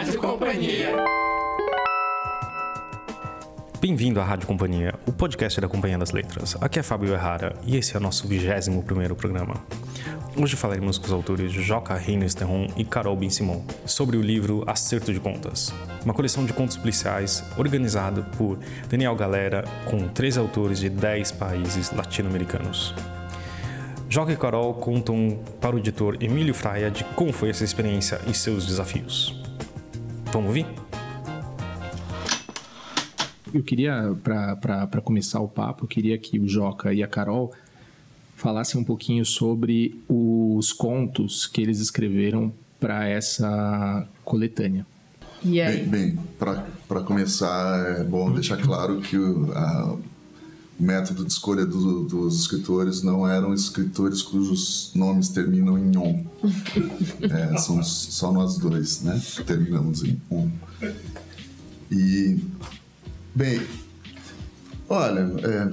Rádio Companhia. Bem-vindo à Rádio Companhia, o podcast da Companhia das Letras. Aqui é Fábio Errara e esse é o nosso 21 primeiro programa. Hoje falaremos com os autores Joca Reines Terron e Carol Ben Simon sobre o livro Acerto de Contas, uma coleção de contos policiais organizado por Daniel Galera com 13 autores de 10 países latino-americanos. Joca e Carol contam para o editor Emílio Fraia de como foi essa experiência e seus desafios. Vamos ouvir? Eu queria, para começar o papo, eu queria que o Joca e a Carol falassem um pouquinho sobre os contos que eles escreveram para essa coletânea. E aí? Bem, bem para começar, é bom deixar claro que o, a, o método de escolha do, dos escritores não eram escritores cujos nomes terminam em on. é, são só nós dois, né? Terminamos em on. E, bem, olha, é,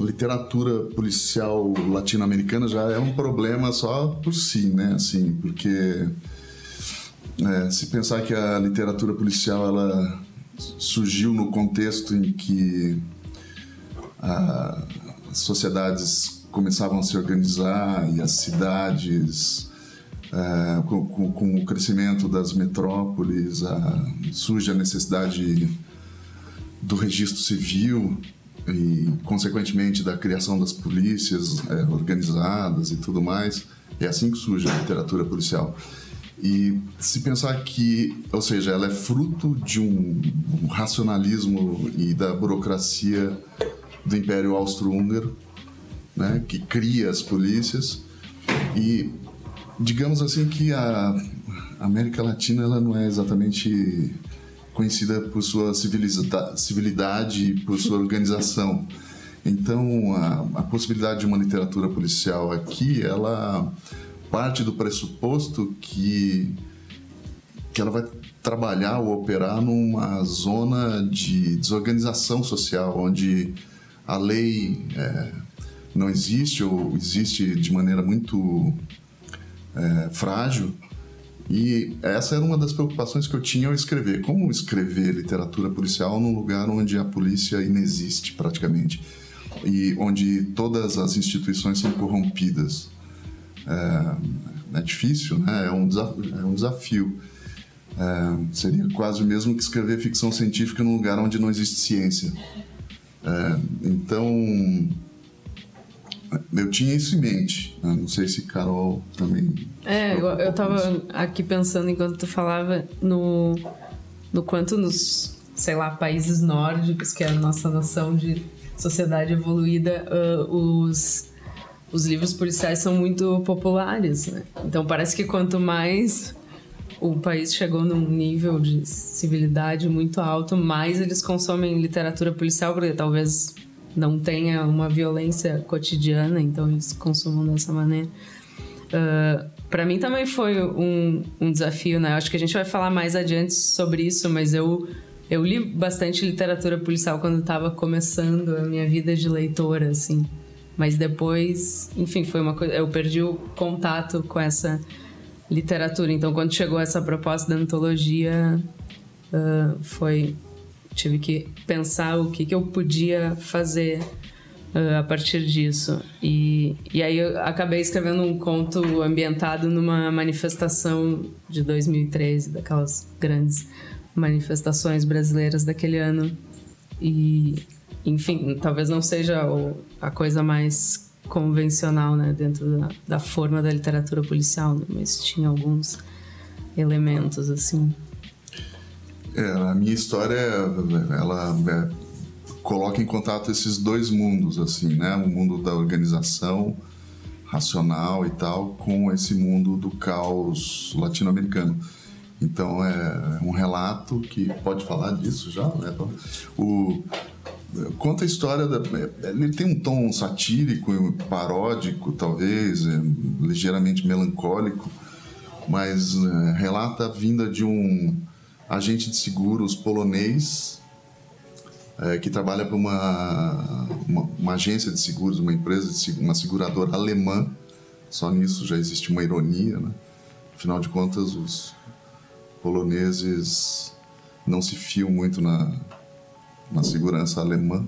literatura policial latino-americana já é um problema só por si, né? Assim, porque é, se pensar que a literatura policial ela surgiu no contexto em que as sociedades começavam a se organizar e as cidades é, com, com, com, o crescimento das metrópoles a, surge a necessidade do registro civil e, consequentemente, da criação das polícias é, organizadas e tudo mais. É assim que surge a literatura policial. E se pensar que, ou seja, ela é fruto de um, um racionalismo e da burocracia do Império Austro-Húngaro, né, que cria as polícias e digamos assim que a América Latina ela não é exatamente conhecida por sua civilidade e por sua organização. Então, a, a, possibilidade de uma literatura policial aqui, ela parte do pressuposto que, que ela vai trabalhar ou operar numa zona de desorganização social, onde a lei é, não existe ou existe de maneira muito é, frágil e essa era uma das preocupações que eu tinha ao escrever. Como escrever literatura policial num lugar onde a polícia inexiste praticamente e onde todas as instituições são corrompidas? É, é difícil, né? É um, desafio. É um desafio. É, seria quase o mesmo que escrever ficção científica num lugar onde não existe ciência. É, então, eu tinha isso em mente. Né? Não sei se Carol também. É, eu, eu tava aqui pensando enquanto tu falava no, no quanto nos, sei lá, países nórdicos, que é a nossa noção de sociedade evoluída, uh, os, os livros policiais são muito populares, né? Então parece que quanto mais o país chegou num nível de civilidade muito alto, mais eles consomem literatura policial, porque talvez não tenha uma violência cotidiana, então eles consumam dessa maneira. Uh, ah, para mim também foi um, um desafio, né? Acho que a gente vai falar mais adiante sobre isso, mas eu eu li bastante literatura policial quando estava começando a minha vida de leitora, assim. Mas depois, enfim, foi uma coisa. Eu perdi o contato com essa literatura. Então, quando chegou essa proposta da antologia, uh, foi tive que pensar o que, que eu podia fazer uh, a partir disso. E, e aí eu acabei escrevendo um conto ambientado numa manifestação de 2013, daquelas grandes manifestações brasileiras daquele ano. E, enfim, talvez não seja a coisa mais convencional, né, dentro da, da forma da literatura policial, né, mas tinha alguns elementos assim. É, a minha história, ela é, coloca em contato esses dois mundos, assim, né? O mundo da organização racional e tal, com esse mundo do caos latino-americano. Então é um relato que pode falar disso já, né? O conta a história da, ele tem um tom satírico, paródico, talvez, é, ligeiramente melancólico, mas é, relata a vinda de um agente de seguros polonês é, que trabalha para uma, uma, uma, agência de seguros, uma empresa, de, uma seguradora alemã Só nisso já existe uma ironia, né? Afinal de contas, os poloneses não se fiam muito na, na segurança alemã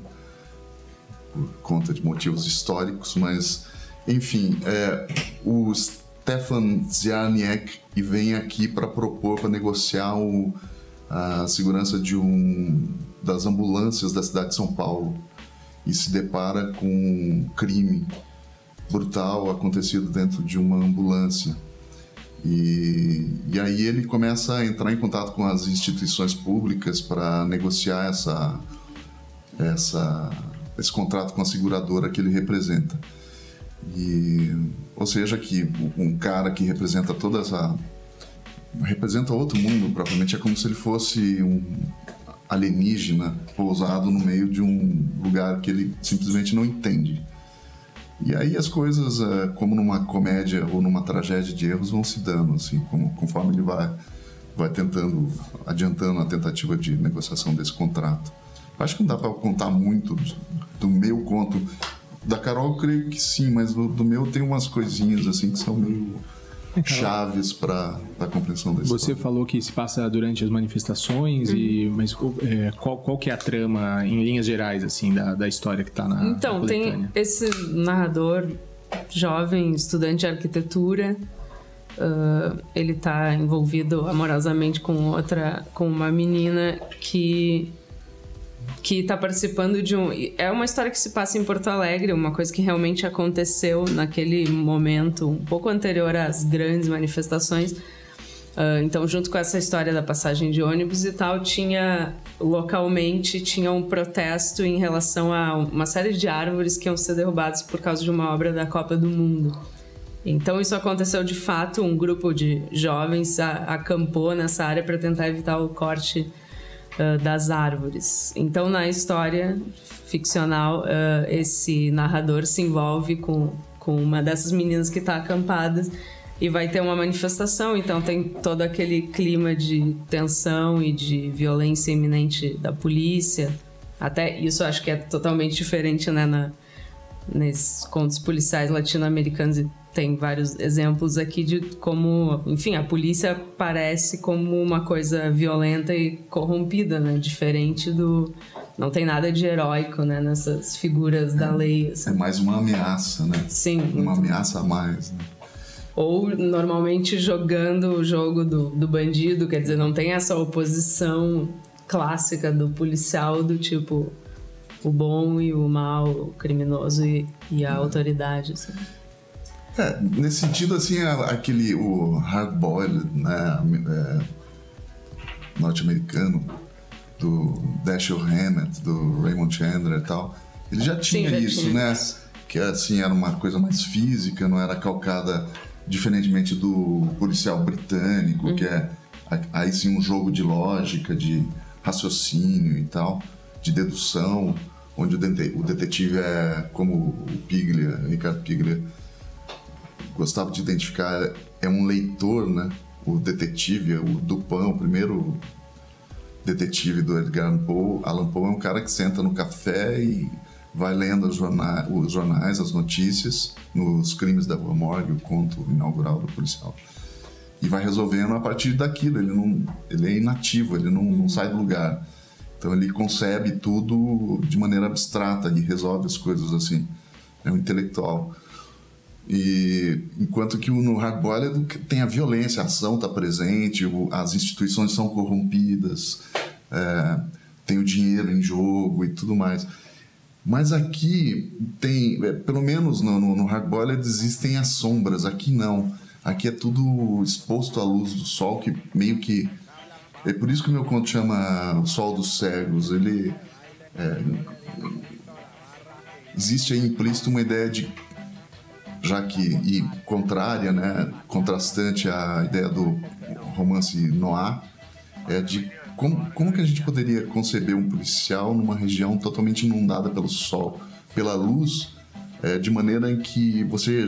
por conta de motivos históricos, mas enfim, é, o Stefan Ziarniek vem aqui para propor, para negociar o, a segurança de um das ambulâncias da cidade de São Paulo e se depara com um crime brutal acontecido dentro de uma ambulância. E, e aí ele começa a entrar em contato com as instituições públicas para negociar essa, essa, esse contrato com a seguradora que ele representa. E, ou seja, que um cara que representa toda essa. representa outro mundo, propriamente, é como se ele fosse um alienígena pousado no meio de um lugar que ele simplesmente não entende. E aí as coisas, é, como numa comédia ou numa tragédia de erros, vão se dando, assim, conforme ele vai, vai tentando, adiantando a tentativa de negociação desse contrato. Acho que não dá para contar muito do meu conto. Da Carol, eu creio que sim, mas do, do meu tem umas coisinhas assim que são meio chaves para a compreensão da Você história. falou que se passa durante as manifestações, e, mas é, qual, qual que é a trama, em linhas gerais, assim, da, da história que está na Então, na tem esse narrador jovem, estudante de arquitetura. ah, ele está envolvido amorosamente com outra, com uma menina que que está participando de um. É uma história que se passa em Porto Alegre, uma coisa que realmente aconteceu naquele momento, um pouco anterior às grandes manifestações. Ah, então, junto com essa história da passagem de ônibus e tal, tinha localmente tinha um protesto em relação a uma série de árvores que iam ser derrubadas por causa de uma obra da Copa do Mundo. Então, isso aconteceu de fato. Um grupo de jovens acampou nessa área para tentar evitar o corte ah, das árvores. Então, na história ficcional, ah, esse narrador se envolve com, com uma dessas meninas que está acampada e vai ter uma manifestação. Então, tem todo aquele clima de tensão e de violência iminente da polícia. Até isso acho que é totalmente diferente, né, na, nesses contos policiais latino-americanos e tem vários exemplos aqui de como, enfim, a polícia parece como uma coisa violenta e corrompida, né? Diferente do não tem nada de heróico, né, nessas figuras da lei, É assim. mais uma ameaça, né? Sim, Uma ameaça a mais. Né? ou normalmente jogando o jogo do, do bandido, quer dizer, não tem essa oposição clássica do policial do tipo o bom e o mal, o criminoso e, e a autoridade, assim. É, nesse sentido, assim, aquele, o hard-boiled, né, é, norte-americano, do Dashiell Hammett, do Raymond Chandler e tal, ele já tinha já isso, né? Que, assim, era uma coisa mais física, não era calcada, diferentemente do policial britânico, Uhum. que é, aí sim, um jogo de lógica, de raciocínio e tal, de dedução, onde o detetive é como o Piglia, Ricardo Piglia, gostava de identificar é um leitor, né? O detetive, o Dupin, o primeiro detetive do Edgar Allan Poe. Allan Poe é um cara que senta no café e vai lendo os jornais, os jornais, as notícias, nos crimes da Rua Morgue, o conto inaugural do policial. E vai resolvendo a partir daquilo. Ele, não, ele é inativo, ele não, não sai do lugar. Então ele concebe tudo de maneira abstrata e resolve as coisas assim. É um intelectual. E enquanto que no hardboiled tem a violência, a ação está presente, as instituições são corrompidas, é, tem o dinheiro em jogo e tudo mais. Mas aqui tem, é, pelo menos no, no, no hardboiled existem as sombras, aqui não. Aqui é tudo exposto à luz do sol, que meio que. É por isso que o meu conto chama O Sol dos Cegos. Ele. é, existe aí implícito uma ideia de já que e contrária, né, contrastante à ideia do romance noir, é de como, como que a gente poderia conceber um policial numa região totalmente inundada pelo sol, pela luz, é, de maneira em que você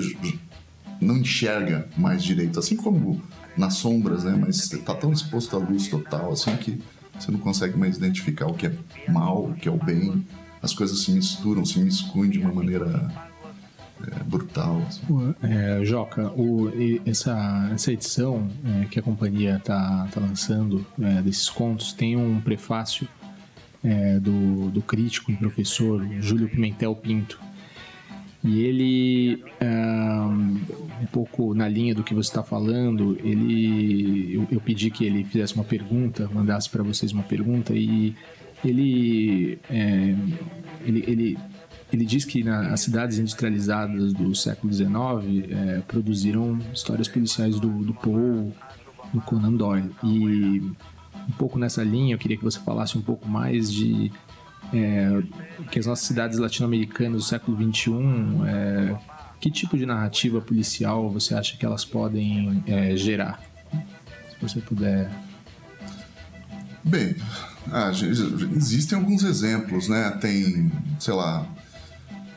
não enxerga mais direito, assim como nas sombras, né, mas você tá tão exposto à luz total, assim que você não consegue mais identificar o que é mal, o que é o bem, as coisas se misturam, se miscuem de uma maneira é brutal. Assim. É, Joca, o, essa, essa edição é, que a companhia está tá lançando é, desses contos tem um prefácio é, do, do crítico e professor Júlio Pimentel Pinto. E ele, um pouco na linha do que você está falando, ele, eu, eu, pedi que ele fizesse uma pergunta, mandasse para vocês uma pergunta e ele, ele, ele ele diz que nas cidades industrializadas do século XIX é, produziram histórias policiais do, do Poe, do Conan Doyle. E um pouco nessa linha, eu queria que você falasse um pouco mais de é, que as nossas cidades latino-americanas do século XXI, é, que tipo de narrativa policial você acha que elas podem é, gerar? Se você puder. Bem, ah, existem alguns exemplos, né? Tem, sei lá,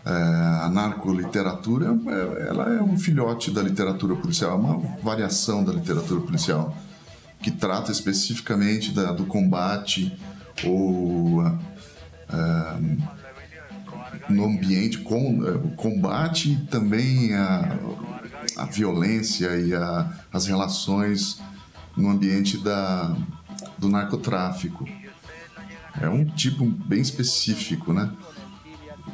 é, a narcoliteratura é, ela é um filhote da literatura policial, é uma variação da literatura policial que trata especificamente da, do combate ou é, no ambiente com é, combate também a, a violência e a, as relações no ambiente da, do narcotráfico. É um tipo bem específico, né?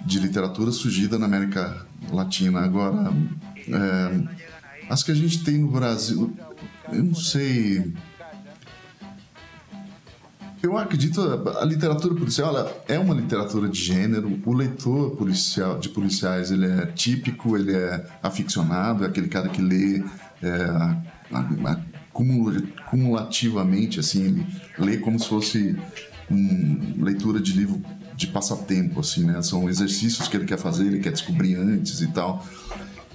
De literatura surgida na América Latina. Agora, é, as que a gente tem no Brasil, eu não sei. Eu acredito a literatura policial ela é uma literatura de gênero. O leitor policial de policiais ele é típico, ele é aficionado, é aquele cara que lê é, cumulativamente, assim, ele lê como se fosse uma leitura de livro de passatempo, assim, né? São exercícios que ele quer fazer, ele quer descobrir antes e tal.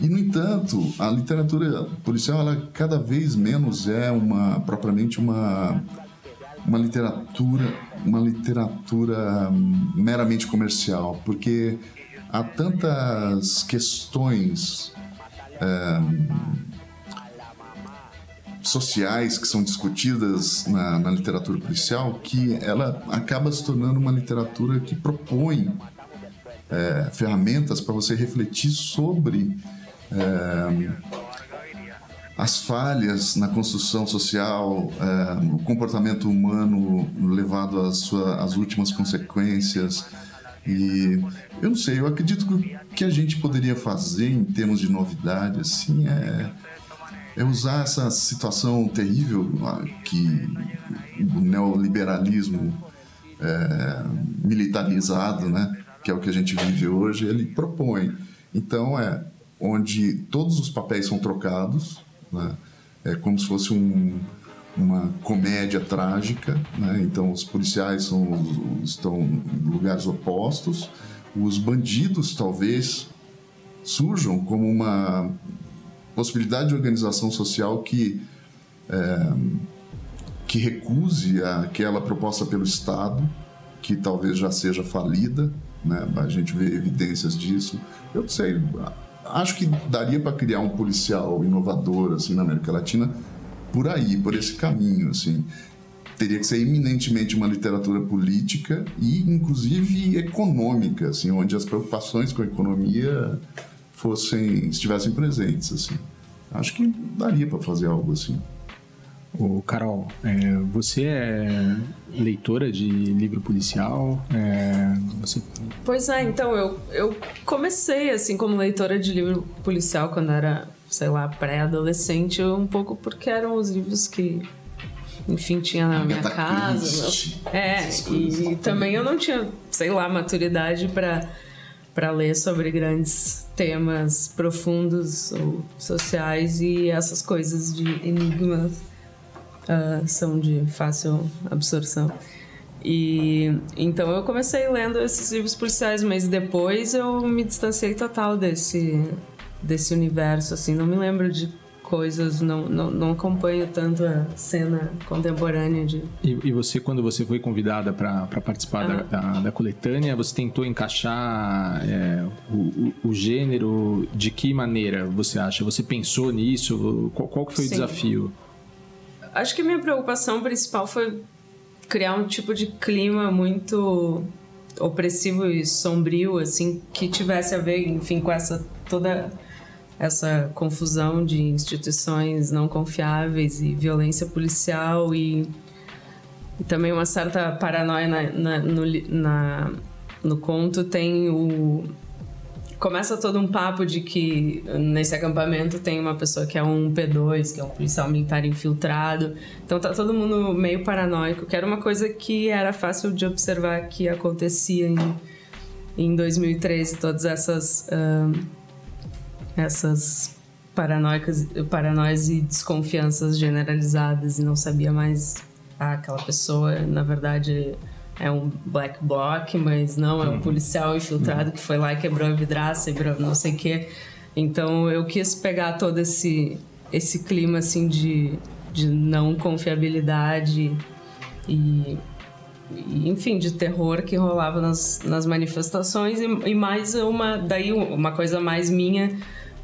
E, no entanto, a literatura policial, ela cada vez menos é uma, propriamente uma, uma literatura, uma literatura meramente comercial, porque há tantas questões é, sociais que são discutidas na, na, literatura policial que ela acaba se tornando uma literatura que propõe é, ferramentas para você refletir sobre é, as falhas na construção social, é, o comportamento humano levado às, sua, às últimas consequências. E eu não sei, eu acredito que o que a gente poderia fazer em termos de novidade assim é é usar essa situação terrível que o neoliberalismo é, militarizado, né, que é o que a gente vive hoje, ele propõe. Então é onde todos os papéis são trocados, né, é como se fosse um, uma comédia trágica, né? então os policiais são, estão em lugares opostos, os bandidos talvez surjam como uma possibilidade de organização social que, é, que recuse aquela proposta pelo Estado, que talvez já seja falida, né? a gente vê evidências disso. Eu não sei, acho que daria para criar um policial inovador assim na América Latina por aí, por esse caminho, assim. Teria que ser eminentemente uma literatura política e, inclusive, econômica, assim, onde as preocupações com a economia fossem estivessem presentes assim. Acho que daria para fazer algo assim. O Carol, é, você é leitora de livro policial? É, você... Pois é, então eu, eu comecei assim como leitora de livro policial quando era, sei lá, pré-adolescente, um pouco porque eram os livros que enfim, tinha na minha casa. É, e também eu não tinha, sei lá, maturidade para para ler sobre grandes temas profundos ou sociais e essas coisas de enigmas uh, são de fácil absorção. E então eu comecei lendo esses livros policiais, mas depois eu me distanciei total desse desse universo assim, não me lembro de coisas, não, não, não acompanho tanto a cena contemporânea de. E, e você, quando você foi convidada para participar ah. da, da, da, coletânea, você tentou encaixar é, o, o, o, gênero de que maneira você acha? Você pensou nisso? Qual, qual foi Sim. o desafio? Acho que a minha preocupação principal foi criar um tipo de clima muito opressivo e sombrio, assim, que tivesse a ver, enfim, com essa toda essa confusão de instituições não confiáveis e violência policial e, e também uma certa paranoia na, na, no, na, no conto tem o começa todo um papo de que nesse acampamento tem uma pessoa que é um P2, que é um policial militar infiltrado. Então tá todo mundo meio paranoico, que era uma coisa que era fácil de observar que acontecia em, em 2013, todas essas uh, essas paranoicas, paranoias e desconfianças generalizadas e não sabia mais ah, aquela pessoa, na verdade é um black bloc, mas não, é um uhum. policial infiltrado que foi lá e quebrou a vidraça e não sei o quê. Então eu quis pegar todo esse, esse clima assim de, de não confiabilidade e, e, enfim, de terror que rolava nas, nas manifestações e, e mais uma, daí uma coisa mais minha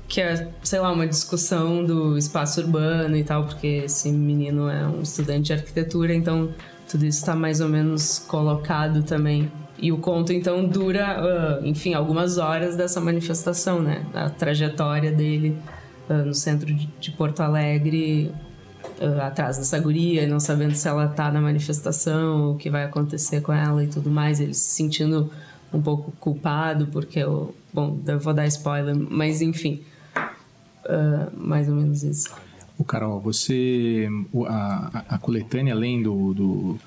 que é, sei lá, uma discussão do espaço urbano e tal, porque esse menino é um estudante de arquitetura, então tudo isso está mais ou menos colocado também. E o conto então dura, uh, enfim, algumas horas dessa manifestação, né? A trajetória dele uh, no centro de, Porto Alegre, uh, atrás dessa guria, não sabendo se ela tá na manifestação, o que vai acontecer com ela e tudo mais, ele se sentindo um pouco culpado porque eu, bom, eu vou dar spoiler, mas enfim, mais ou menos isso. O Carol, você. A, a, coletânea, além do, do,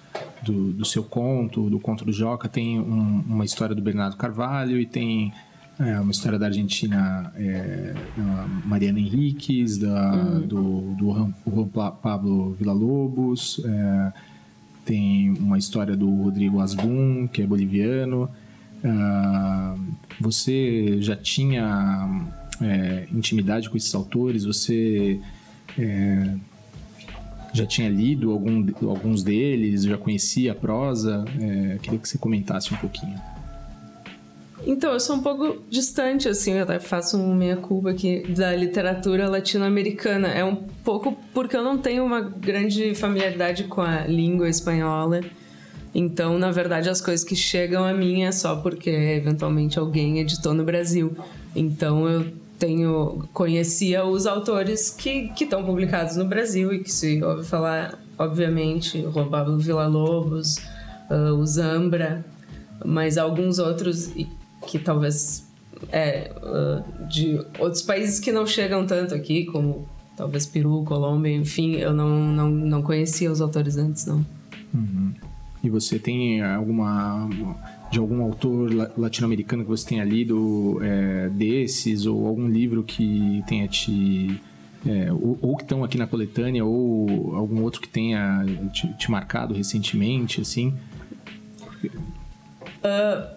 do, do, seu conto, do conto do Joca, tem um, uma história do Bernardo Carvalho e tem é, uma história da Argentina, é, da Mariana Henriques, da, uhum. do, do Juan Pablo Villa-Lobos, é, tem uma história do Rodrigo Asbun, que é boliviano. Uh, você já tinha é, intimidade com esses autores? Você é, já tinha lido algum, alguns deles, já conhecia a prosa. É, queria que você comentasse um pouquinho. Então, eu sou um pouco distante, assim, eu até faço um meia-culpa aqui da literatura latino-americana. É um pouco porque eu não tenho uma grande familiaridade com a língua espanhola. Então, na verdade, as coisas que chegam a mim é só porque eventualmente alguém editou no Brasil. Então, eu tenho conhecia os autores que estão publicados no Brasil e que se ouve falar, obviamente, o Pablo Villa-Lobos, uh, o Zambra, mas alguns outros que talvez é, uh, de outros países que não chegam tanto aqui, como talvez Peru, Colômbia, enfim, eu não, não, não conhecia os autores antes, não. Uhum. E você tem alguma de algum autor latino-americano que você tenha lido é, desses, ou algum livro que tenha te. É, ou, ou, que estão aqui na coletânea, ou algum outro que tenha te, te marcado recentemente, assim? Uh,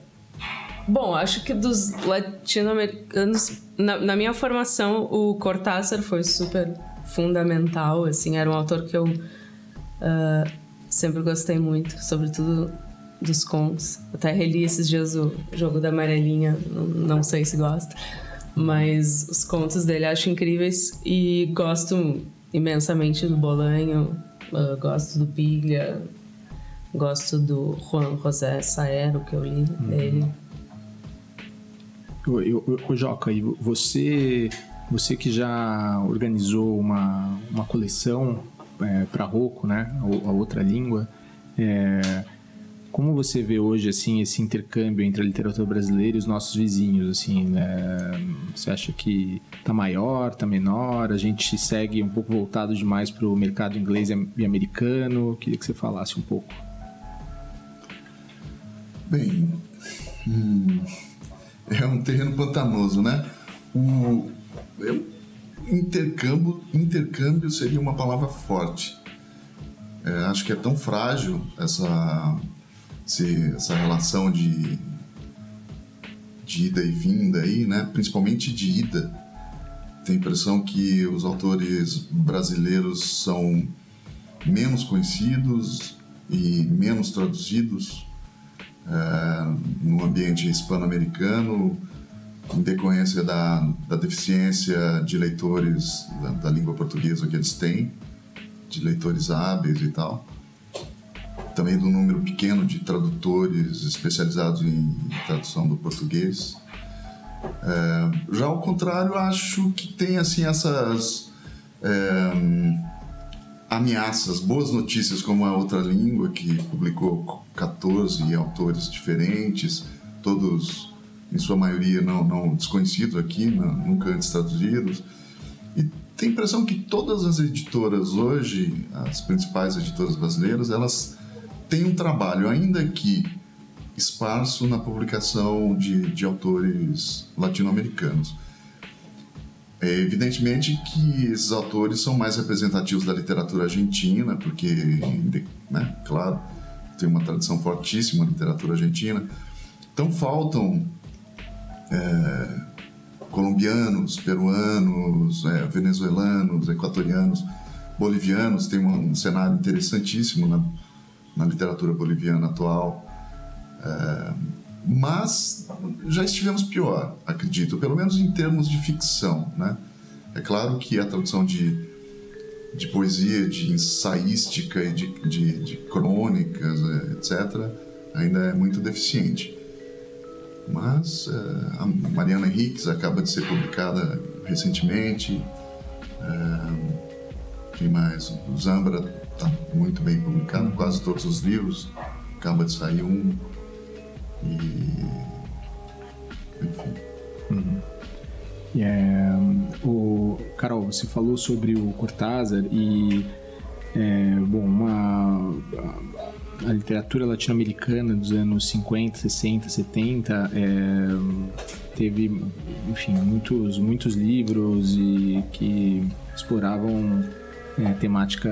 bom, acho que dos latino-americanos, na, na, minha formação, o Cortázar foi super fundamental, assim, era um autor que eu uh, sempre gostei muito, sobretudo dos contos. Até reli esses dias o jogo da amarelinha, não, sei se gosta. Mas os contos dele acho incríveis e gosto imensamente do Bolanho, uh, gosto do Pilha, gosto do Juan José Saero, que eu li uhum. dele. O, Joca, e você, você que já organizou uma, uma coleção é, para Rocco, né, a, a outra língua, é, como você vê hoje assim esse intercâmbio entre a literatura brasileira e os nossos vizinhos? Assim, né? você acha que está maior, está menor? A gente segue um pouco voltado demais para o mercado inglês e americano? Queria que você falasse um pouco. Bem, hum, é um terreno pantanoso, né? O intercâmbio, intercâmbio seria uma palavra forte. É, acho que é tão frágil essa se essa relação de, de ida e vinda aí, né? Principalmente de ida. Tem a impressão que os autores brasileiros são menos conhecidos e menos traduzidos é, no ambiente hispano-americano, em decorrência da, da deficiência de leitores da, da língua portuguesa que eles têm, de leitores hábeis e tal. Também do número pequeno de tradutores especializados em tradução do português. É, já ao contrário, acho que tem assim essas é, ameaças, boas notícias como a outra língua que publicou 14 autores diferentes, todos em sua maioria não, não desconhecidos aqui, não, nunca antes traduzidos. E tem a impressão que todas as editoras hoje, as principais editoras brasileiras, elas têm um trabalho, ainda que esparso, na publicação de, de autores latino-americanos. É evidentemente que esses autores são mais representativos da literatura argentina, porque, né, claro, tem uma tradição fortíssima na literatura argentina. Então faltam é, colombianos, peruanos, é, venezuelanos, equatorianos, bolivianos. Tem um cenário interessantíssimo na, na literatura boliviana atual. É, mas já estivemos pior, acredito, pelo menos em termos de ficção, né? É claro que a tradução de, de poesia, de ensaística e de, de, de crônicas, é, etc., ainda é muito deficiente. Mas é, a Mariana Henriques acaba de ser publicada recentemente. É, mais? O Zambra está muito bem publicado, quase todos os livros. Acaba de sair um. E. Enfim. Uhum. É, o, Carol, você falou sobre o Cortázar e. É, bom, uma, a, a literatura latino-americana dos anos 50, 60, 70 é, teve, enfim, muitos, muitos livros e que exploravam é, temática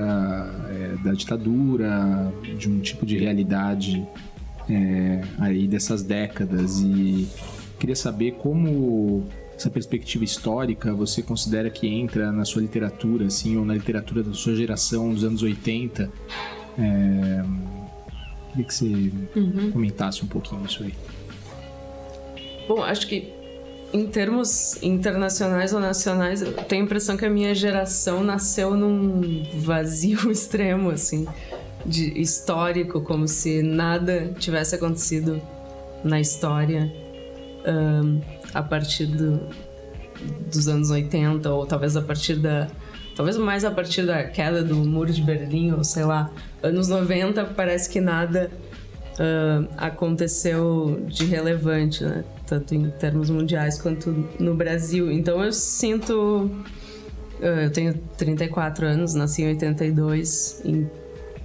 é, da ditadura, de um tipo de realidade é, aí dessas décadas e queria saber como essa perspectiva histórica você considera que entra na sua literatura, assim, ou na literatura da sua geração dos anos 80? É... Queria que você uhum. comentasse um pouquinho isso aí. Bom, acho que em termos internacionais ou nacionais, eu tenho a impressão que a minha geração nasceu num vazio extremo, assim de histórico, como se nada tivesse acontecido na história um, a partir do, dos anos 80, ou talvez a partir da. Talvez mais a partir da queda do Muro de Berlim, ou sei lá. Anos 90 parece que nada uh, aconteceu de relevante, né? Tanto em termos mundiais quanto no Brasil. Então eu sinto. Uh, eu tenho 34 anos, nasci em 82,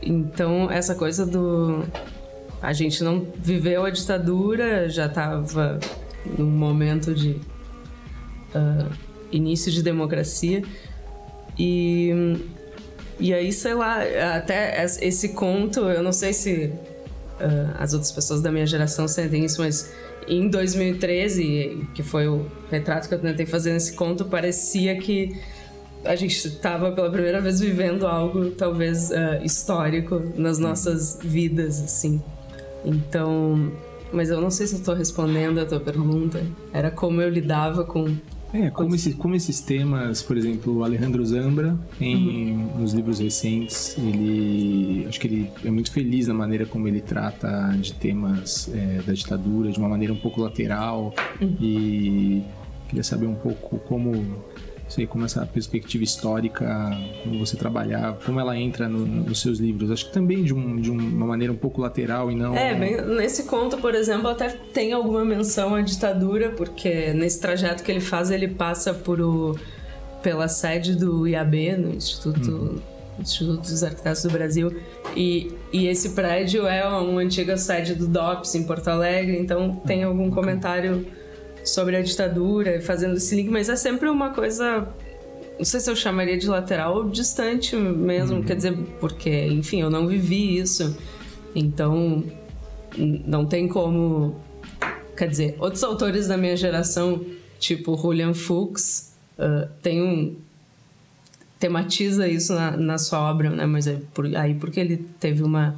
então, essa coisa do. A gente não viveu a ditadura, já estava num momento de uh, início de democracia. E, e aí, sei lá, até esse conto, eu não sei se uh, as outras pessoas da minha geração sentem isso, mas em 2013, que foi o retrato que eu tentei fazer nesse conto, parecia que a gente estava pela primeira vez vivendo algo talvez uh, histórico nas nossas vidas, assim. Então, mas eu não sei se eu estou respondendo a tua pergunta. Era como eu lidava com é, como, esse, como esses temas, por exemplo, o Alejandro Zambra, em, uhum. nos livros recentes, ele. Acho que ele é muito feliz na maneira como ele trata de temas é, da ditadura, de uma maneira um pouco lateral. Uhum. E queria saber um pouco como sei como essa perspectiva histórica, como você trabalhar, como ela entra no, nos seus livros. Acho que também de, um, de uma maneira um pouco lateral e não. É, bem, nesse conto, por exemplo, até tem alguma menção à ditadura, porque nesse trajeto que ele faz, ele passa por o, pela sede do IAB, no Instituto. Uhum. Instituto dos Arquitetos do Brasil. E, e esse prédio é uma antiga sede do DOPS em Porto Alegre, então tem uhum. algum comentário sobre a ditadura, fazendo esse link, mas é sempre uma coisa. Não sei se eu chamaria de lateral ou distante mesmo, uhum. quer dizer, porque, enfim, eu não vivi isso. Então, não tem como. Quer dizer, outros autores da minha geração, tipo Julian Fuchs, uh, tem um. tematiza isso na, na sua obra, né? Mas é por, aí porque ele teve uma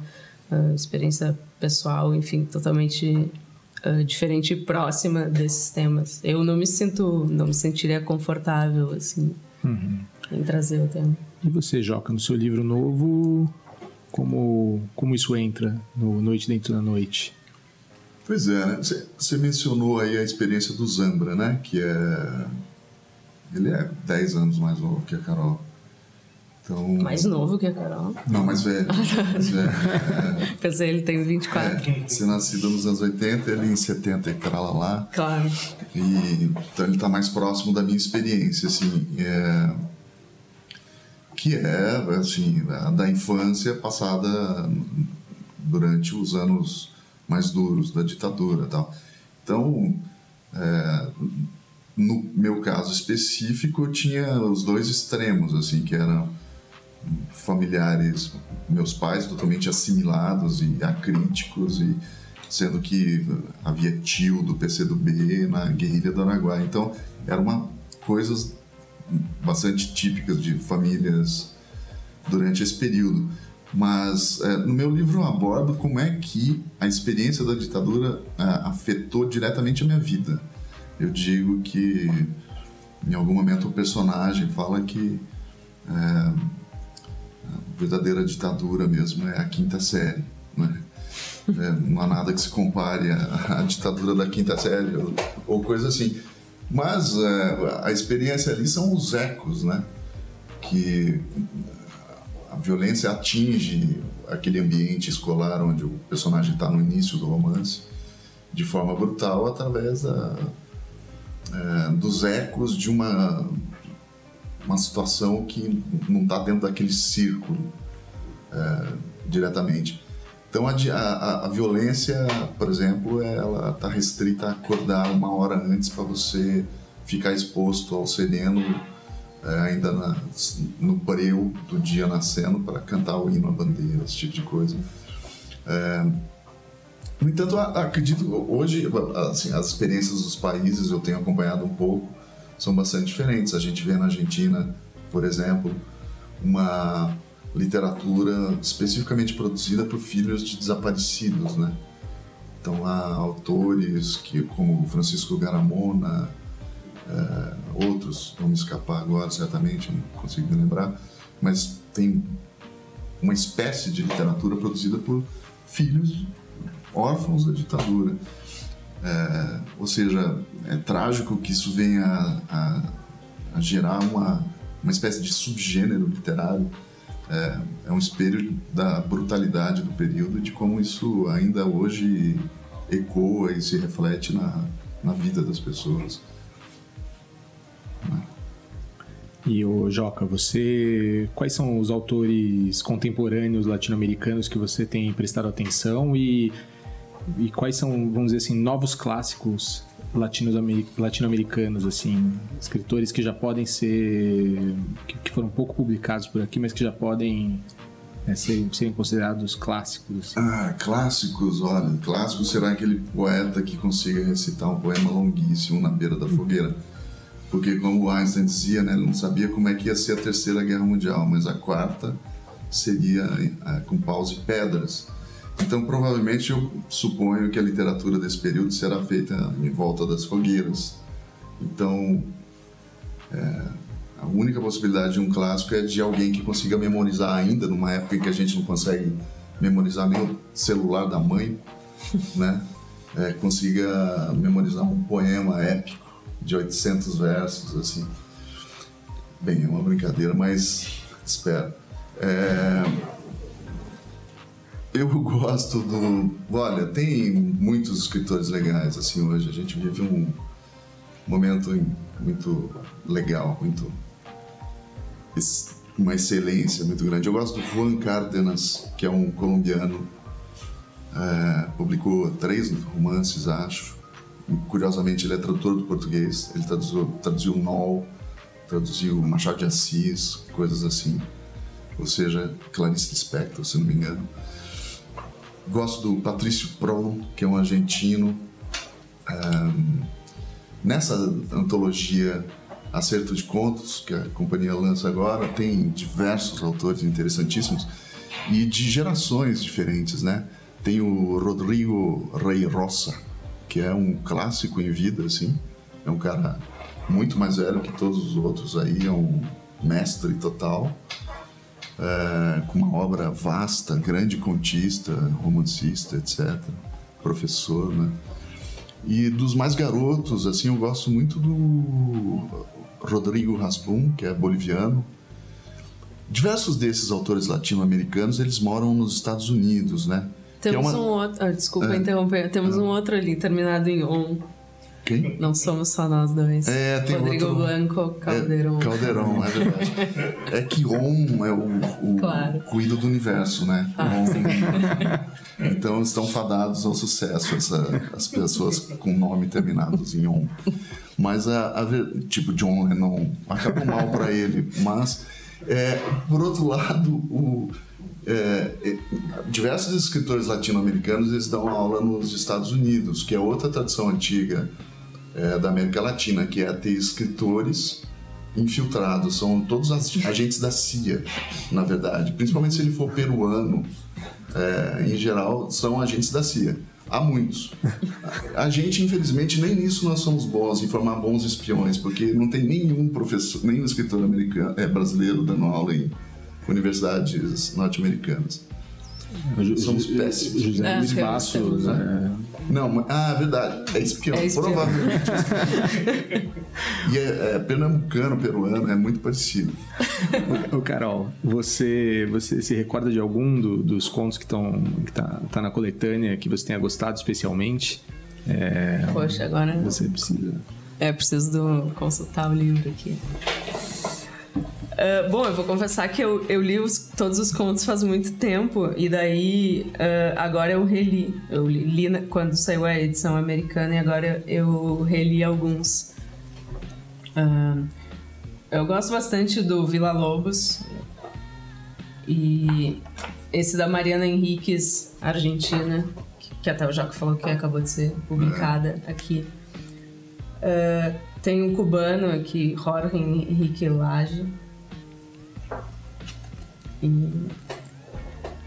uh, experiência pessoal, enfim, totalmente uh, diferente e próxima desses temas. Eu não me sinto, não me sentiria confortável assim uhum. em trazer o tema. E você, Joca, no seu livro novo, Como, como isso entra no Noite Dentro da Noite? Pois é, né? Você mencionou aí a experiência do Zambra, né? Que é... Ele é 10 anos mais novo que a Carol. Então, mais novo que a Carol? Não, mais velho. mais velho. É. Pensei, ele tem 24. É, você nascido nos anos 80, ele em 70 e trala lá. Claro. E, então ele está mais próximo da minha experiência, assim. É, que é, assim, da infância passada durante os anos mais duros da ditadura tal. Então, é, no meu caso específico, eu tinha os dois extremos, assim, que eram familiares, meus pais totalmente assimilados e acríticos, e sendo que havia tio do PCdoB na guerrilha do Araguaia. Então, era uma coisas bastante típicas de famílias durante esse período. Mas é, no meu livro eu abordo como é que a experiência da ditadura é, afetou diretamente a minha vida. Eu digo que em algum momento o personagem fala que é, verdadeira ditadura mesmo é a quinta série. Né? É, não há nada que se compare à, à ditadura da quinta série ou, ou coisa assim. Mas é, a experiência ali são os ecos, né? Que a violência atinge aquele ambiente escolar onde o personagem está no início do romance de forma brutal através da, é, dos ecos de uma uma situação que não está dentro daquele círculo é, diretamente. Então a, a, a, violência, por exemplo, ela está restrita a acordar uma hora antes para você ficar exposto ao sereno é, ainda na, no breu do dia nascendo para cantar o hino à bandeira, esse tipo de coisa. É, no entanto, acredito hoje assim, as experiências dos países eu tenho acompanhado um pouco são bastante diferentes. A gente vê na Argentina, por exemplo, uma literatura especificamente produzida por filhos de desaparecidos, né? Então há autores que, como Francisco Garamona, é, outros, vão me escapar agora certamente, não consigo me lembrar, mas tem uma espécie de literatura produzida por filhos órfãos da ditadura. É, ou seja, é trágico que isso venha a, a gerar uma, uma espécie de subgênero literário. É, é, um espelho da brutalidade do período de como isso ainda hoje ecoa e se reflete na, na vida das pessoas. E o Joca, você quais são os autores contemporâneos latino-americanos que você tem prestado atenção e e quais são, vamos dizer assim, novos clássicos latino-americanos, assim, escritores que já podem ser, que, foram pouco publicados por aqui, mas que já podem né, serem, serem, considerados clássicos? Assim. Ah, clássicos, olha, clássico será aquele poeta que consiga recitar um poema longuíssimo na beira da fogueira. Porque, como Einstein dizia, né, ele não sabia como é que ia ser a Terceira Guerra Mundial, mas a quarta seria é, com paus e pedras. Então, provavelmente, eu suponho que a literatura desse período será feita em volta das fogueiras. Então, é, a única possibilidade de um clássico é de alguém que consiga memorizar ainda, numa época em que a gente não consegue memorizar nem o celular da mãe, né? É, consiga memorizar um poema épico de 800 versos, assim. Bem, é uma brincadeira, mas espero. É, eu gosto do. Olha, tem muitos escritores legais assim hoje. A gente vive um momento muito legal, muito. uma excelência muito grande. Eu gosto do Juan Cárdenas, que é um colombiano. É, publicou três romances, acho. Curiosamente, ele é tradutor do português. Ele traduziu, traduziu Nol, traduziu Machado de Assis, coisas assim. Ou seja, Clarice Lispector, se não me engano. Gosto do Patrício Pron, que é um argentino. Nessa antologia Acerto de Contos, que a companhia lança agora, tem diversos autores interessantíssimos e de gerações diferentes, né? Tem o Rodrigo Rey Rosa, que é um clássico em vida, assim. É um cara muito mais velho que todos os outros aí, é um mestre total. É, com uma obra vasta, grande contista, romancista, etc. Professor, né? E dos mais garotos, assim, eu gosto muito do Rodrigo Raspum, que é boliviano. Diversos desses autores latino-americanos, eles moram nos Estados Unidos, né? Temos é uma... um outro... Ah, desculpa é. interromper. Temos um outro ali, terminado em on. Quem? Não somos só nós dois. É, tem Rodrigo outro... Blanco Calderon. É, Calderon, é verdade. é que On é o, o claro. cuido do universo, né? Ah, on... então estão fadados ao sucesso essa, as pessoas com nome terminados em On. Mas a, a tipo John Lennon acabou mal para ele, mas é, por outro lado, o é, é, diversos escritores latino-americanos eles dão aula nos Estados Unidos, que é outra tradição antiga é, da América Latina, que é ter escritores infiltrados, são todos agentes da CIA, na verdade. Principalmente se ele for peruano, é, em geral, são agentes da CIA. Há muitos. A gente, infelizmente, nem nisso nós somos bons, em formar bons espiões, porque não tem nenhum professor, nenhum escritor americano, é, brasileiro dando aula em universidades norte-americanas. Somos péssimos. José é, Luiz Bastos. É... Não, ah, verdade. É espião. É espião. Provavelmente. e é, é, pernambucano, peruano, é muito parecido. Ô, Carol, você, você se recorda de algum do, dos contos que estão que tá, tá na coletânea que você tenha gostado especialmente? É, Poxa, agora. Você precisa. É, preciso do, consultar o livro aqui. Uh, bom, eu vou confessar que eu, eu li os, todos os contos faz muito tempo e daí uh, agora eu reli. Eu li, li na, quando saiu a edição americana e agora eu reli alguns. Uh, eu gosto bastante do Vila Lobos e esse da Mariana Henriquez, Argentina, que, que até o Jaco falou que acabou de ser publicada aqui. tem um cubano aqui, Jorge Henrique Lage e,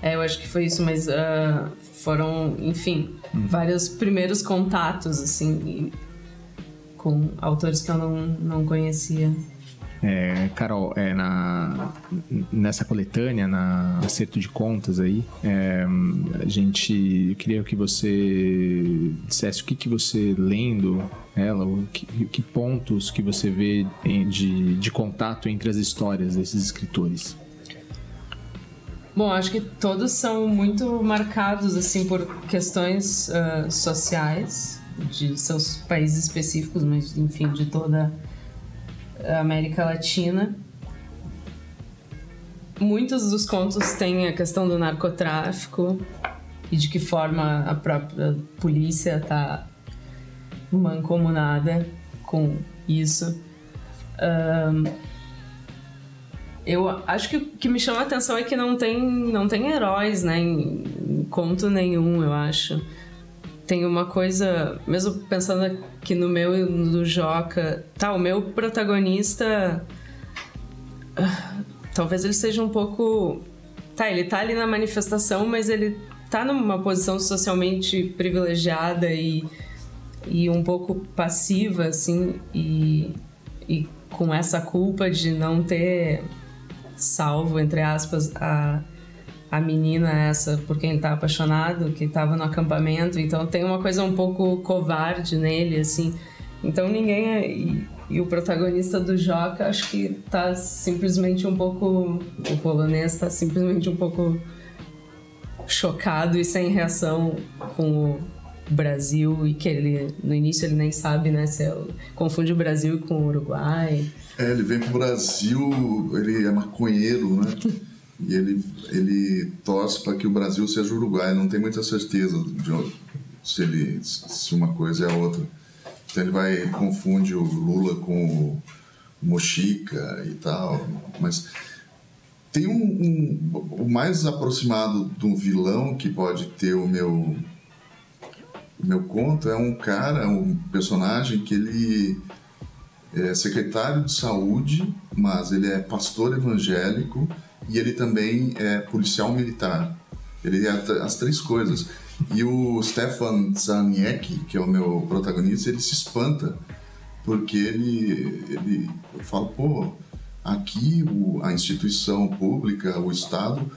é, eu acho que foi isso, mas uh, foram, enfim, uhum. vários primeiros contatos, assim, com autores que eu não, não conhecia. É, Carol, é, na, nessa coletânea, na acerto de contas aí, é, a gente eu queria que você dissesse o que, que você lendo ela, o que, que pontos que você vê de, de contato entre as histórias desses escritores. Bom, acho que todos são muito marcados assim por questões uh, sociais de seus países específicos, mas enfim de toda a América Latina. Muitos dos contos têm a questão do narcotráfico e de que forma a própria polícia está mancomunada com isso. Eu acho que o que me chama a atenção é que não tem, não tem heróis, né? Em, conto nenhum, eu acho. Tem uma coisa, mesmo pensando aqui no meu e no Joca, tá, o meu protagonista. Uh, talvez ele seja um pouco. Tá, ele tá ali na manifestação, mas ele tá numa posição socialmente privilegiada e, e um pouco passiva, assim, e, e com essa culpa de não ter salvo, entre aspas, a, a menina essa por quem ele tá apaixonado, que estava no acampamento. Então tem uma coisa um pouco covarde nele, assim. Então ninguém é. E, e o protagonista do Joca, acho que tá simplesmente um pouco. O polonês tá simplesmente um pouco chocado e sem reação com o Brasil e que ele no início ele nem sabe, né, se é, confunde o Brasil com o Uruguai. É, ele vem pro Brasil, ele é maconheiro, né? E ele, ele torce para que o Brasil seja o Uruguai. Não tem muita certeza de se, ele, se uma coisa é a outra. Então ele vai, ele confunde o Lula com o Mochica e tal. Mas tem um, um, o mais aproximado de um vilão que pode ter o meu o meu conto é um cara, um personagem que ele é secretário de saúde, mas ele é pastor evangélico e ele também é policial militar. Ele é as três coisas. E o Stefan Zaniecki, que é o meu protagonista, ele se espanta porque ele, ele eu falo, pô, Aqui, o, a instituição pública, o Estado,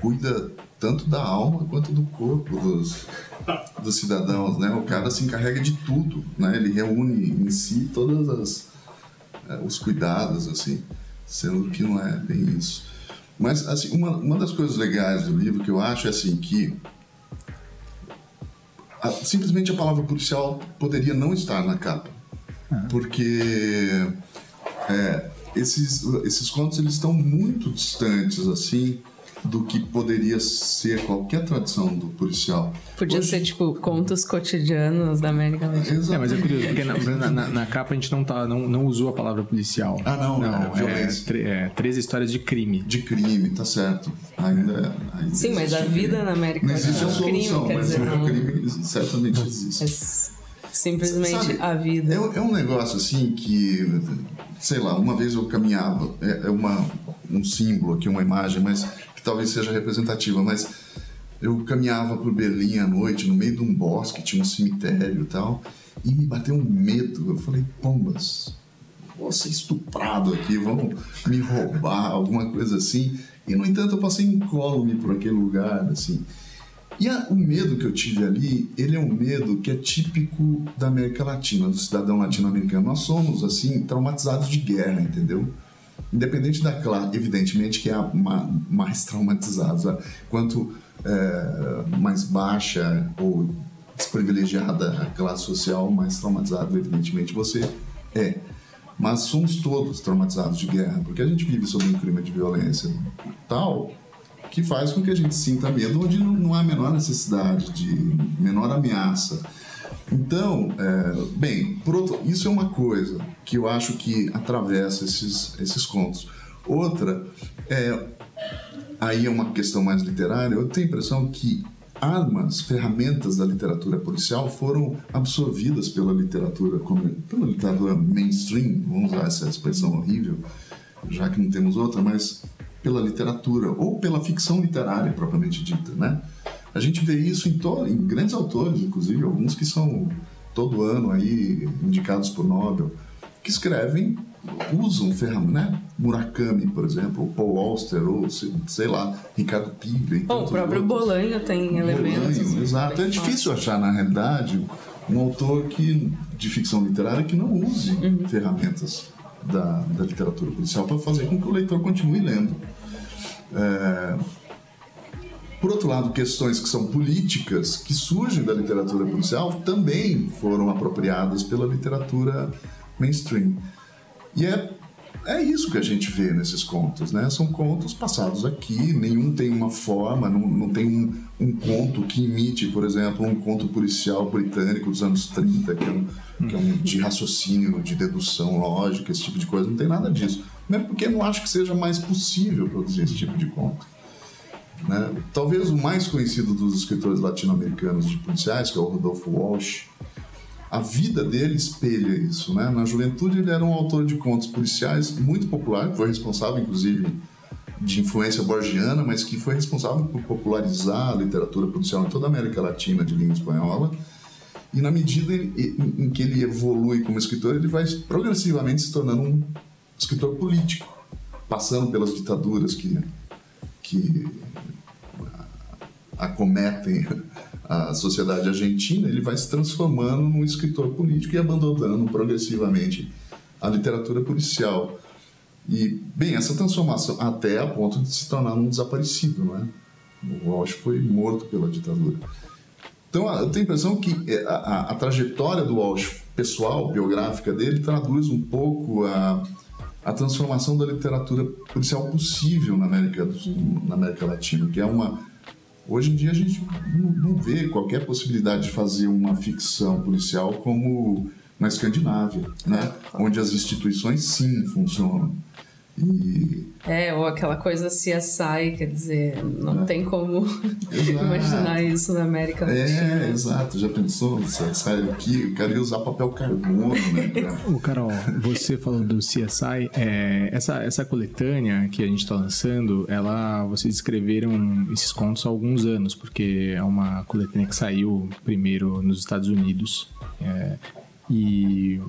cuida tanto da alma quanto do corpo dos, dos cidadãos, né? O cara se encarrega de tudo, né? Ele reúne em si todas as os cuidados, assim, sendo que não é bem isso. Mas, assim, uma, uma das coisas legais do livro que eu acho é, assim, que a, simplesmente a palavra policial poderia não estar na capa. Porque é, esses, esses contos, eles estão muito distantes, assim, do que poderia ser qualquer tradição do policial. Podia Hoje... ser, tipo, contos cotidianos da América Latina. É, mas é curioso, porque na, na, na, capa a gente não, tá, não, não usou a palavra policial. Ah, não, não é, é, é, três histórias de crime. De crime, tá certo. Ainda, ainda Sim, mas a vida na América Latina é um solução, crime, quer dizer, não... o crime certamente existe. É simplesmente Sabe, a vida. É, é, um negócio assim que, sei lá, uma vez eu caminhava, é, é uma, um símbolo aqui, uma imagem, mas talvez seja representativa, mas eu caminhava por Berlim à noite, no meio de um bosque, tinha um cemitério e tal, e me bateu um medo. Eu falei, pombas, vou ser estuprado aqui, vão me roubar, alguma coisa assim. E, no entanto, eu passei incólume por aquele lugar, assim. E a, o medo que eu tive ali, ele é um medo que é típico da América Latina, do cidadão latino-americano. Nós somos, assim, traumatizados de guerra, entendeu? independente da classe, evidentemente que é a mais traumatizada. Quanto é, mais baixa ou desprivilegiada a classe social, mais traumatizado, evidentemente, você é. Mas somos todos traumatizados de guerra, porque a gente vive sob um clima de violência tal que faz com que a gente sinta medo onde não há a menor necessidade de menor ameaça. Então, é, bem, isso é uma coisa que eu acho que atravessa esses, esses contos. Outra, é, aí é uma questão mais literária, eu tenho a impressão que armas, ferramentas da literatura policial foram absorvidas pela literatura, pela literatura mainstream, vamos usar essa expressão horrível, já que não temos outra, mas pela literatura ou pela ficção literária propriamente dita, né? A gente vê isso em, to, em grandes autores, inclusive alguns que são todo ano aí indicados por Nobel, que escrevem, usam ferramentas, né? Murakami, por exemplo, ou Paul Auster, ou sei, lá, Ricardo Piglia. Bom, o próprio Bolanho tem elementos. Bolanho, exato. É difícil achar, na realidade, um autor que, de ficção literária que não use uhum. ferramentas da, da literatura policial para fazer com que o leitor continue lendo. É, por outro lado, questões que são políticas, que surgem da literatura policial, também foram apropriadas pela literatura mainstream. E é, é isso que a gente vê nesses contos, né? São contos passados aqui, nenhum tem uma forma, não, não tem um, um conto que imite, por exemplo, um conto policial britânico dos anos 30, que é um, que é um de raciocínio, de dedução lógica, esse tipo de coisa. Não tem nada disso. Mesmo porque não acho que seja mais possível produzir esse tipo de conto. Né? Talvez o mais conhecido dos escritores latino-americanos de policiais, que é o Rodolfo Walsh, a vida dele espelha isso. Né? Na juventude, ele era um autor de contos policiais muito popular, foi responsável, inclusive, de influência borgiana, mas que foi responsável por popularizar a literatura policial em toda a América Latina de língua espanhola. E na medida em que ele evolui como escritor, ele vai progressivamente se tornando um escritor político, passando pelas ditaduras que, que acometem a sociedade argentina, ele vai se transformando num escritor político e abandonando progressivamente a literatura policial. E, bem, essa transformação até a ponto de se tornar um desaparecido, não é? O Walsh foi morto pela ditadura. Então, eu tenho a impressão que é, a, a, a trajetória do Walsh pessoal, biográfica dele, traduz um pouco a, a transformação da literatura policial possível na América, na América Latina, que é uma Hoje em dia a gente não vê qualquer possibilidade de fazer uma ficção policial como na Escandinávia, né? onde as instituições sim funcionam. E... É, ou aquela coisa CSI, quer dizer, não é. tem como imaginar isso na América é, Latina. É, exato. Já pensou no CSI aqui? Eu queria usar papel carbono, né? Ô, Carol, você falando do CSI, é, essa, essa coletânea que a gente está lançando, ela, vocês escreveram esses contos há alguns anos, porque é uma coletânea que saiu primeiro nos Estados Unidos. É, e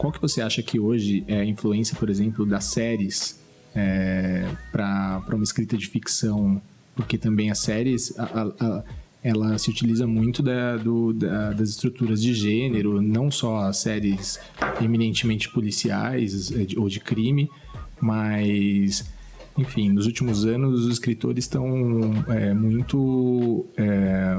qual que você acha que hoje é a influência, por exemplo, das séries é, para uma escrita de ficção? Porque também as séries, a, a, ela se utiliza muito da, do, da, das estruturas de gênero, não só as séries eminentemente policiais é, ou de crime, mas enfim, nos últimos anos os escritores estão é, muito é,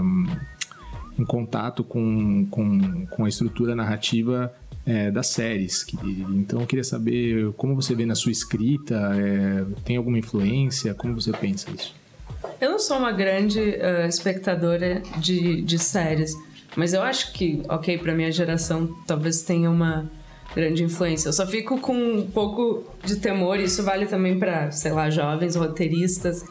em contato com, com, com a estrutura narrativa é, das séries. Então eu queria saber como você vê na sua escrita, é, tem alguma influência? Como você pensa isso? Eu não sou uma grande uh, espectadora de, de séries, mas eu acho que, ok, para minha geração talvez tenha uma grande influência. Eu só fico com um pouco de temor, e isso vale também para, sei lá, jovens roteiristas,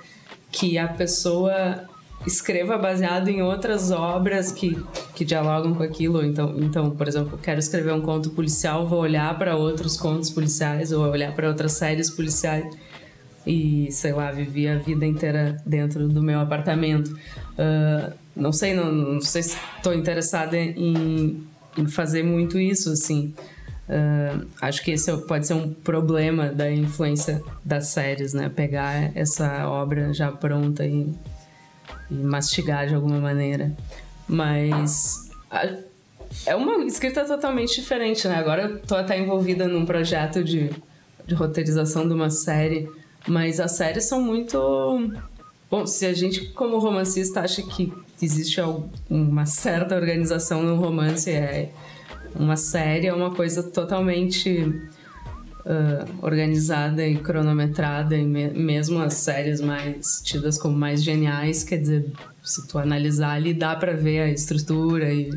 que a pessoa escreva baseado em outras obras que, que dialogam com aquilo. Então, então, por exemplo, quero escrever um conto policial, vou olhar para outros contos policiais ou olhar para outras séries policiais e, sei lá, vivi a vida inteira dentro do meu apartamento. Uh, não sei, não, não sei se estou interessada em, em fazer muito isso, assim. Uh, acho que esse é pode ser um problema da influência das séries, né? Pegar essa obra já pronta e, e mastigar de alguma maneira. Mas a, é uma escrita totalmente diferente, né? Agora eu tô até envolvida num projeto de, de roteirização de uma série, mas as séries são muito. Bom, se a gente, como romancista, acha que existe uma certa organização no romance, é uma série é uma coisa totalmente uh, organizada e cronometrada, e me mesmo as séries mais tidas como mais geniais, quer dizer, se tu analisar ali, dá para ver a estrutura e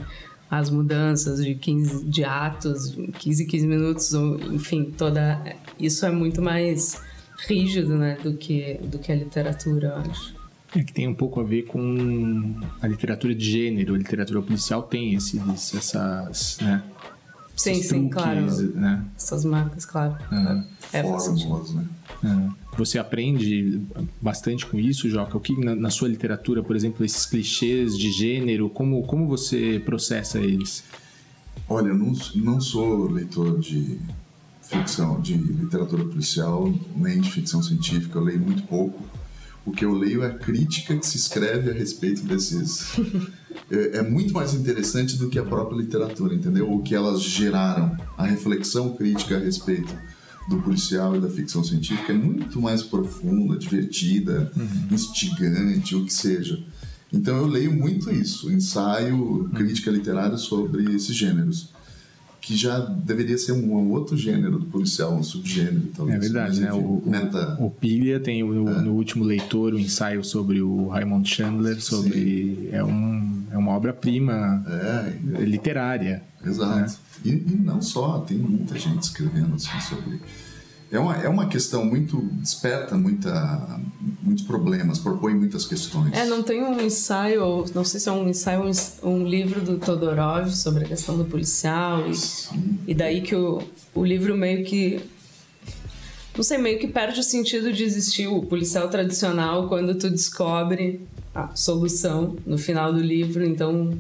as mudanças de 15 de atos, 15 15 minutos, enfim, toda isso é muito mais rígido, né, do que do que a literatura, eu acho. É que tem um pouco a ver com a literatura de gênero, a literatura policial tem esses, essas, né? Sim, sim, claro. Né? Essas marcas, claro. É, é Fórmulas, né? É. Você aprende bastante com isso, Joca? O que na, na, sua literatura, por exemplo, esses clichês de gênero, como, como você processa eles? Olha, eu não, não sou leitor de ficção, de literatura policial, nem de ficção científica, eu leio muito pouco o que eu leio é a crítica que se escreve a respeito desses. é, é, muito mais interessante do que a própria literatura, entendeu? O que elas geraram, a reflexão crítica a respeito do policial e da ficção científica é muito mais profunda, divertida, uhum. instigante, o que seja. Então eu leio muito isso, ensaio, crítica literária sobre esses gêneros que já deveria ser um, outro gênero do policial, um subgênero. Talvez. É verdade, né? O, meta... o, o Pilha tem o, é. no último leitor o ensaio sobre o Raymond Chandler, sobre é, um, é uma obra-prima é. literária. Exato. Né? E, e, não só, tem muita gente escrevendo assim, sobre é uma, é uma questão muito. desperta muita, muitos problemas, propõe muitas questões. É, não tem um ensaio, não sei se é um ensaio ou um, um, livro do Todorov sobre a questão do policial. E, e daí que o, o livro meio que. Não sei, meio que perde o sentido de existir o policial tradicional quando tu descobre a solução no final do livro. Então,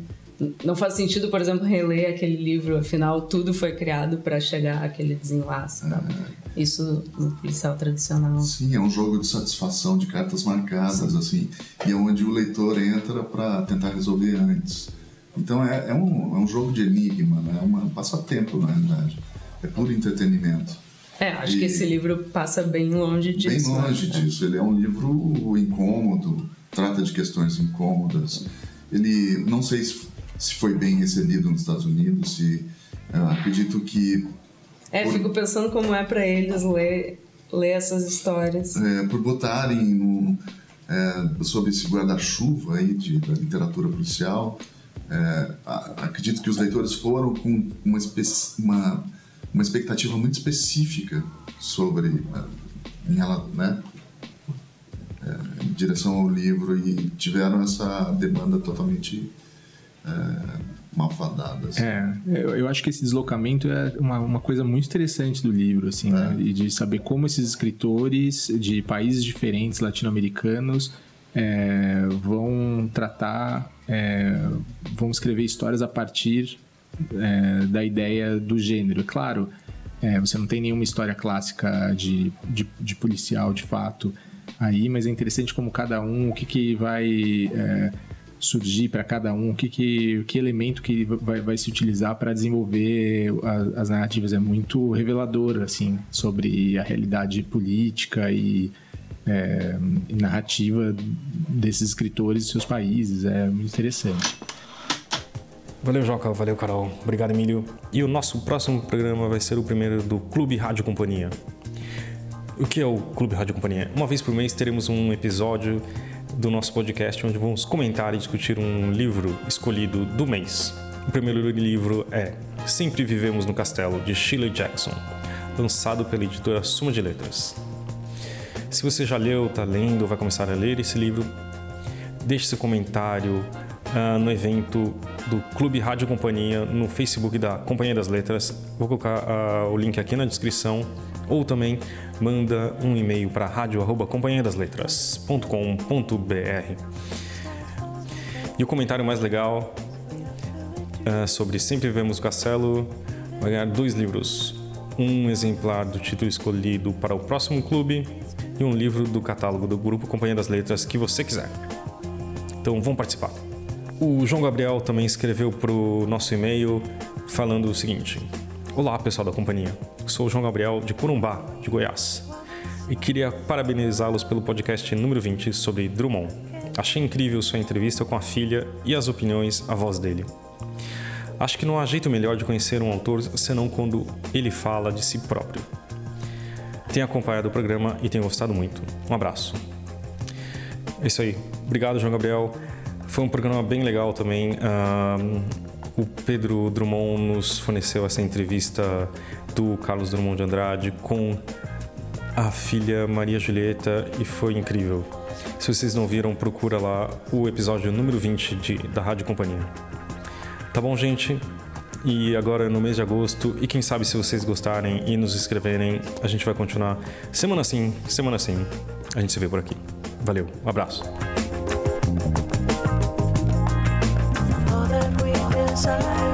não faz sentido, por exemplo, reler aquele livro, afinal, tudo foi criado para chegar àquele desenlace. Tá? É. Isso no policial tradicional. Sim, é um jogo de satisfação de cartas marcadas, Sim. assim, e é onde o leitor entra para tentar resolver antes. Então é, é, um, é um jogo de enigma, né? é um passatempo, na realidade. É puro entretenimento. É, acho e que esse livro passa bem longe disso. Bem longe né? disso. Ele é um livro incômodo, trata de questões incômodas. Ele, não sei se, se foi bem recebido nos Estados Unidos, se acredito que é, por... fico pensando como é para eles ler, ler essas histórias. É, por botarem no, é, sobre esse guarda-chuva aí de, da literatura policial, é, acredito que os leitores foram com uma, uma, uma expectativa muito específica sobre em, ela, né, é, em direção ao livro e tiveram essa demanda totalmente é, malfadadas. É, eu acho que esse deslocamento é uma, uma coisa muito interessante do livro, assim, né? é. né? E de saber como esses escritores de países diferentes latino-americanos é, vão tratar, é, vão escrever histórias a partir é, da ideia do gênero. É claro, é, você não tem nenhuma história clássica de, de, de, policial de fato aí, mas é interessante como cada um, o que, que vai surgir para cada um, o que, que, que elemento que vai, vai se utilizar para desenvolver as, as, narrativas. É muito revelador, assim, sobre a realidade política e, é, narrativa desses escritores e seus países. É muito interessante. Valeu, Joca. Valeu, Carol. Obrigado, Emílio. E o nosso próximo programa vai ser o primeiro do Clube Rádio Companhia. O que é o Clube Rádio Companhia? Uma vez por mês teremos um episódio do nosso podcast onde vamos comentar e discutir um livro escolhido do mês. O primeiro livro é Sempre Vivemos no Castelo, de Shirley Jackson, lançado pela editora Suma de Letras. Se você já leu, está lendo ou vai começar a ler esse livro, deixe seu comentário uh, no evento do Clube Rádio Companhia no Facebook da Companhia das Letras. Vou colocar uh, o link aqui na descrição ou também manda um e-mail para radio@companhiadasletras.com.br. E o comentário mais legal uh, sobre Sempre Vivemos o Castelo vai ganhar dois livros. Um exemplar do título escolhido para o próximo clube e um livro do catálogo do grupo Companhia das Letras que você quiser. Então vamos participar. O João Gabriel também escreveu para o nosso e-mail falando o seguinte: Olá, pessoal da companhia. Sou o João Gabriel de Corumbá, de Goiás. E queria parabenizá-los pelo podcast número 20 sobre Drummond. Achei incrível sua entrevista com a filha e as opiniões, a voz dele. Acho que não há jeito melhor de conhecer um autor senão quando ele fala de si próprio. Tenho acompanhado o programa e tenho gostado muito. Um abraço. É isso aí. Obrigado, João Gabriel. Foi um programa bem legal também. o Pedro Drummond nos forneceu essa entrevista do Carlos Drummond de Andrade com a filha Maria Julieta e foi incrível. Se vocês não viram, procura lá o episódio número 20 de, da Rádio Companhia. Tá bom, gente? E agora no mês de agosto, e quem sabe se vocês gostarem e nos escreverem, a gente vai continuar semana sim, semana sim. A gente se vê por aqui. Valeu, um abraço. inside.